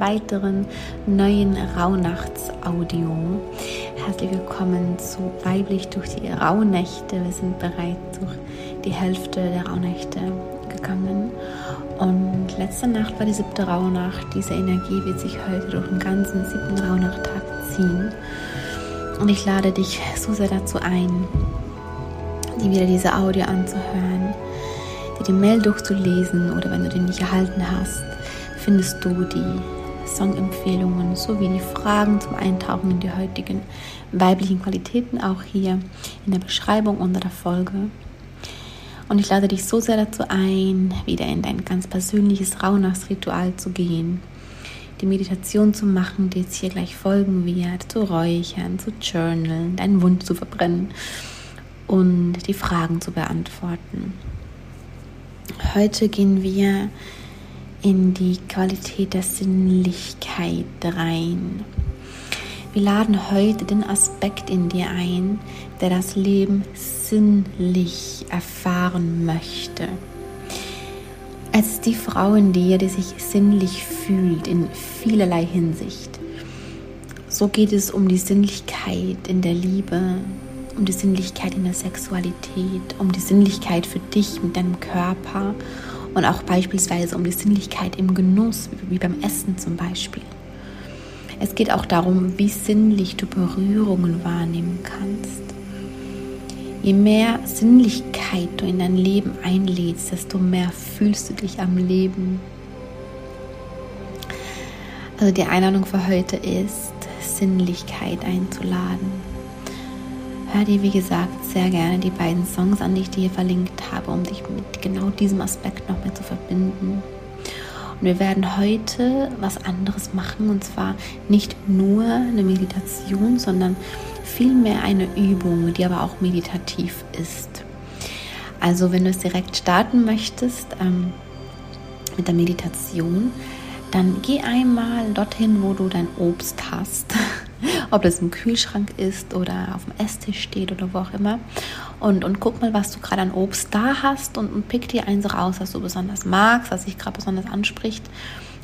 weiteren neuen Rauhnachtsaudio. Herzlich willkommen zu Weiblich durch die Rauhnächte. Wir sind bereits durch die Hälfte der Rauhnächte gegangen. Und letzte Nacht war die siebte Rauhnacht. Diese Energie wird sich heute durch den ganzen siebten Rauhnachttag ziehen. Und ich lade dich so sehr dazu ein, dir wieder diese Audio anzuhören, dir die Mail durchzulesen oder wenn du den nicht erhalten hast, findest du die Songempfehlungen sowie die Fragen zum Eintauchen in die heutigen weiblichen Qualitäten auch hier in der Beschreibung unter der Folge. Und ich lade dich so sehr dazu ein, wieder in dein ganz persönliches Rauhnachtsritual zu gehen, die Meditation zu machen, die jetzt hier gleich folgen wird, zu räuchern, zu journalen, deinen Wunsch zu verbrennen und die Fragen zu beantworten. Heute gehen wir in die Qualität der Sinnlichkeit rein. Wir laden heute den Aspekt in dir ein, der das Leben sinnlich erfahren möchte. Ist die Frau in dir, die sich sinnlich fühlt in vielerlei Hinsicht. So geht es um die Sinnlichkeit in der Liebe, um die Sinnlichkeit in der Sexualität, um die Sinnlichkeit für dich mit deinem Körper und auch beispielsweise um die Sinnlichkeit im Genuss, wie beim Essen zum Beispiel. Es geht auch darum, wie sinnlich du Berührungen wahrnehmen kannst. Je mehr Sinnlichkeit du in dein Leben einlädst, desto mehr fühlst du dich am Leben. Also die Einladung für heute ist, Sinnlichkeit einzuladen. Hör dir, wie gesagt, sehr gerne die beiden Songs an, die ich dir verlinkt habe, um dich mit genau diesem Aspekt noch mehr zu verbinden. Und wir werden heute was anderes machen und zwar nicht nur eine Meditation, sondern vielmehr eine Übung, die aber auch meditativ ist. Also wenn du es direkt starten möchtest ähm, mit der Meditation, dann geh einmal dorthin, wo du dein Obst hast. Ob das im Kühlschrank ist oder auf dem Esstisch steht oder wo auch immer. Und, und guck mal, was du gerade an Obst da hast und, und pick dir eins raus, was du besonders magst, was dich gerade besonders anspricht.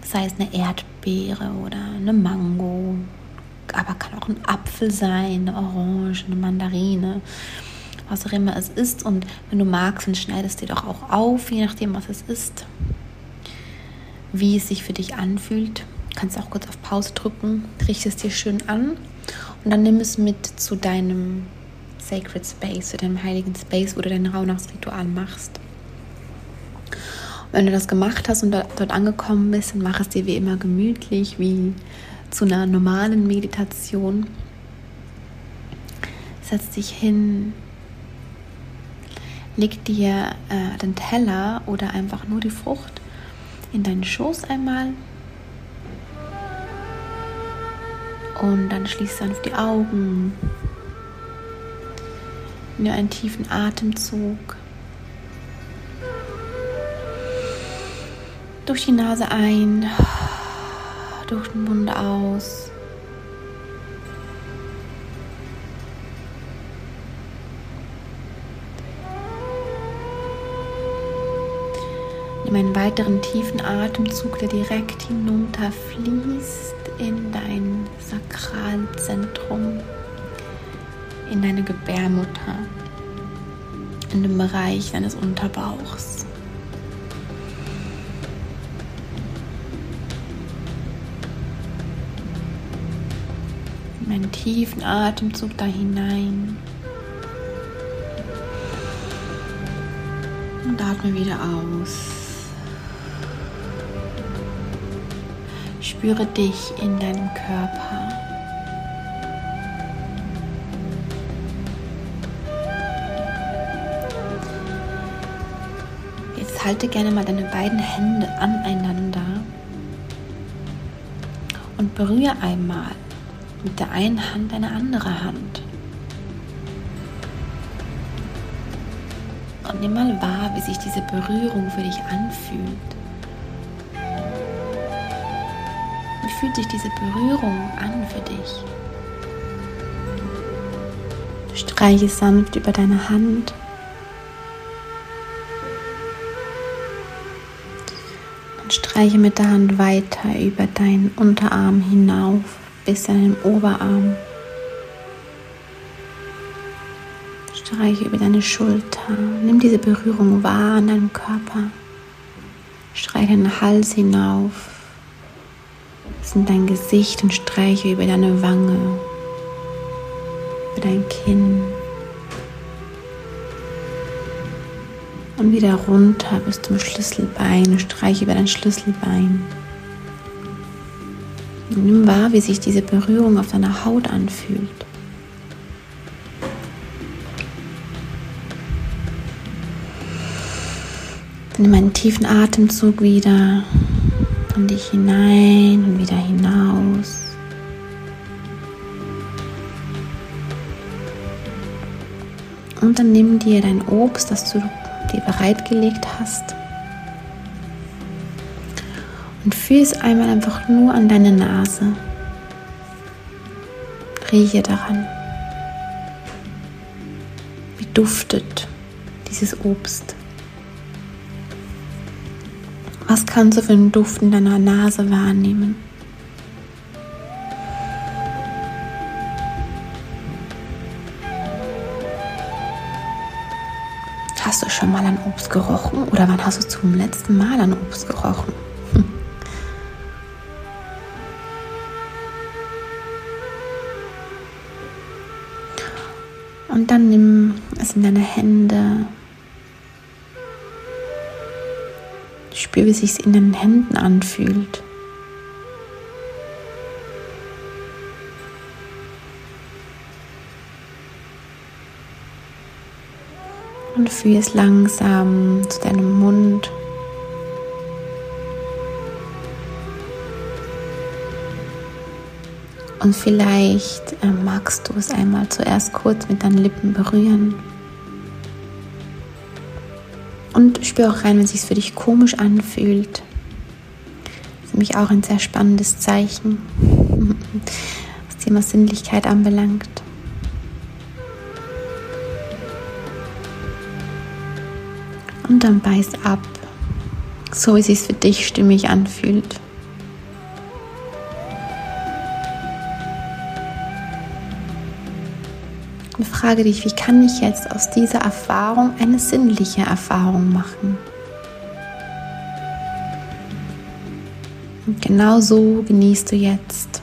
Sei es eine Erdbeere oder eine Mango, aber kann auch ein Apfel sein, eine Orange, eine Mandarine, was auch immer es ist. Und wenn du magst, dann schneidest du dir doch auch auf, je nachdem, was es ist, wie es sich für dich anfühlt. Du kannst auch kurz auf Pause drücken, richtest dir schön an und dann nimm es mit zu deinem Sacred Space, zu deinem heiligen Space, wo du dein Rauhnachtsritual machst. Und wenn du das gemacht hast und dort angekommen bist, dann mach es dir wie immer gemütlich, wie zu einer normalen Meditation. Setz dich hin, leg dir äh, den Teller oder einfach nur die Frucht in deinen Schoß einmal und dann schließ sanft die Augen. Nimm einen tiefen Atemzug. Durch die Nase ein durch den Mund aus. Nimm einen weiteren tiefen Atemzug, der direkt hinunterfließt in dein Sakralzentrum, in deine Gebärmutter, in den Bereich deines Unterbauchs. einen tiefen Atemzug da hinein. Und atme wieder aus. Spüre dich in deinem Körper. Jetzt halte gerne mal deine beiden Hände aneinander und berühre einmal mit der einen Hand eine andere Hand. Und nimm mal wahr, wie sich diese Berührung für dich anfühlt. Wie fühlt sich diese Berührung an für dich? Streiche sanft über deine Hand. Streiche mit der Hand weiter über deinen Unterarm hinauf bis an den Oberarm. Streiche über deine Schulter. Nimm diese Berührung wahr an deinem Körper. Streiche deinen Hals hinauf. Das sind dein Gesicht und streiche über deine Wange, über dein Kinn. Und wieder runter bis zum Schlüsselbein. Streiche über dein Schlüsselbein. Und nimm wahr, wie sich diese Berührung auf deiner Haut anfühlt. Nimm einen tiefen Atemzug wieder in dich hinein und wieder hinaus. Und dann nimm dir dein Obst, das du dir bereitgelegt hast. Und fühl es einmal einfach nur an deine Nase. Rieche daran. Wie duftet dieses Obst? Was kannst du für einen Duft in deiner Nase wahrnehmen? Hast du schon mal an Obst gerochen oder wann hast du zum letzten Mal an Obst gerochen? Und dann nimm es in deine Hände Spür, wie es sich in den Händen anfühlt. Und führe es langsam zu deinem Mund. Und vielleicht äh, magst du es einmal zuerst kurz mit deinen Lippen berühren. Und spür auch rein, wenn es sich für dich komisch anfühlt. Das ist nämlich auch ein sehr spannendes Zeichen, was Thema Sinnlichkeit anbelangt. Und dann beiß ab, so wie es sich für dich stimmig anfühlt. Und frage dich, wie kann ich jetzt aus dieser Erfahrung eine sinnliche Erfahrung machen? Und genau so genießt du jetzt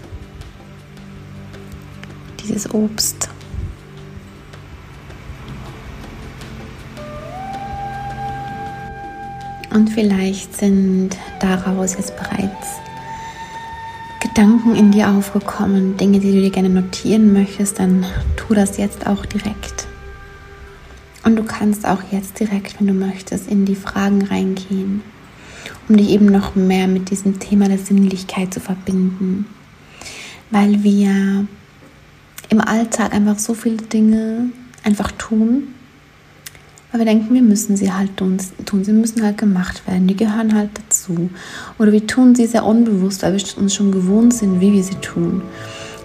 dieses Obst. Und vielleicht sind daraus jetzt bereits Gedanken in dir aufgekommen, Dinge, die du dir gerne notieren möchtest, dann tu das jetzt auch direkt. Und du kannst auch jetzt direkt, wenn du möchtest, in die Fragen reingehen, um dich eben noch mehr mit diesem Thema der Sinnlichkeit zu verbinden. Weil wir im Alltag einfach so viele Dinge einfach tun, weil wir denken, wir müssen sie halt tun, sie müssen halt gemacht werden, die gehören halt dazu. Oder wir tun sie sehr unbewusst, weil wir uns schon gewohnt sind, wie wir sie tun.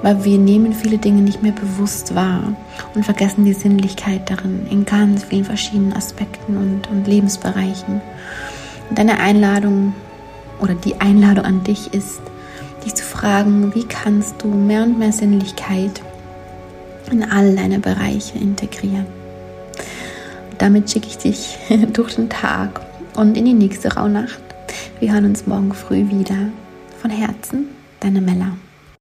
Weil wir nehmen viele Dinge nicht mehr bewusst wahr und vergessen die Sinnlichkeit darin in ganz vielen verschiedenen Aspekten und, und Lebensbereichen. Und deine Einladung oder die Einladung an dich ist, dich zu fragen, wie kannst du mehr und mehr Sinnlichkeit in all deine Bereiche integrieren damit schicke ich dich durch den Tag und in die nächste Rauhnacht. Wir hören uns morgen früh wieder. Von Herzen, deine Mella.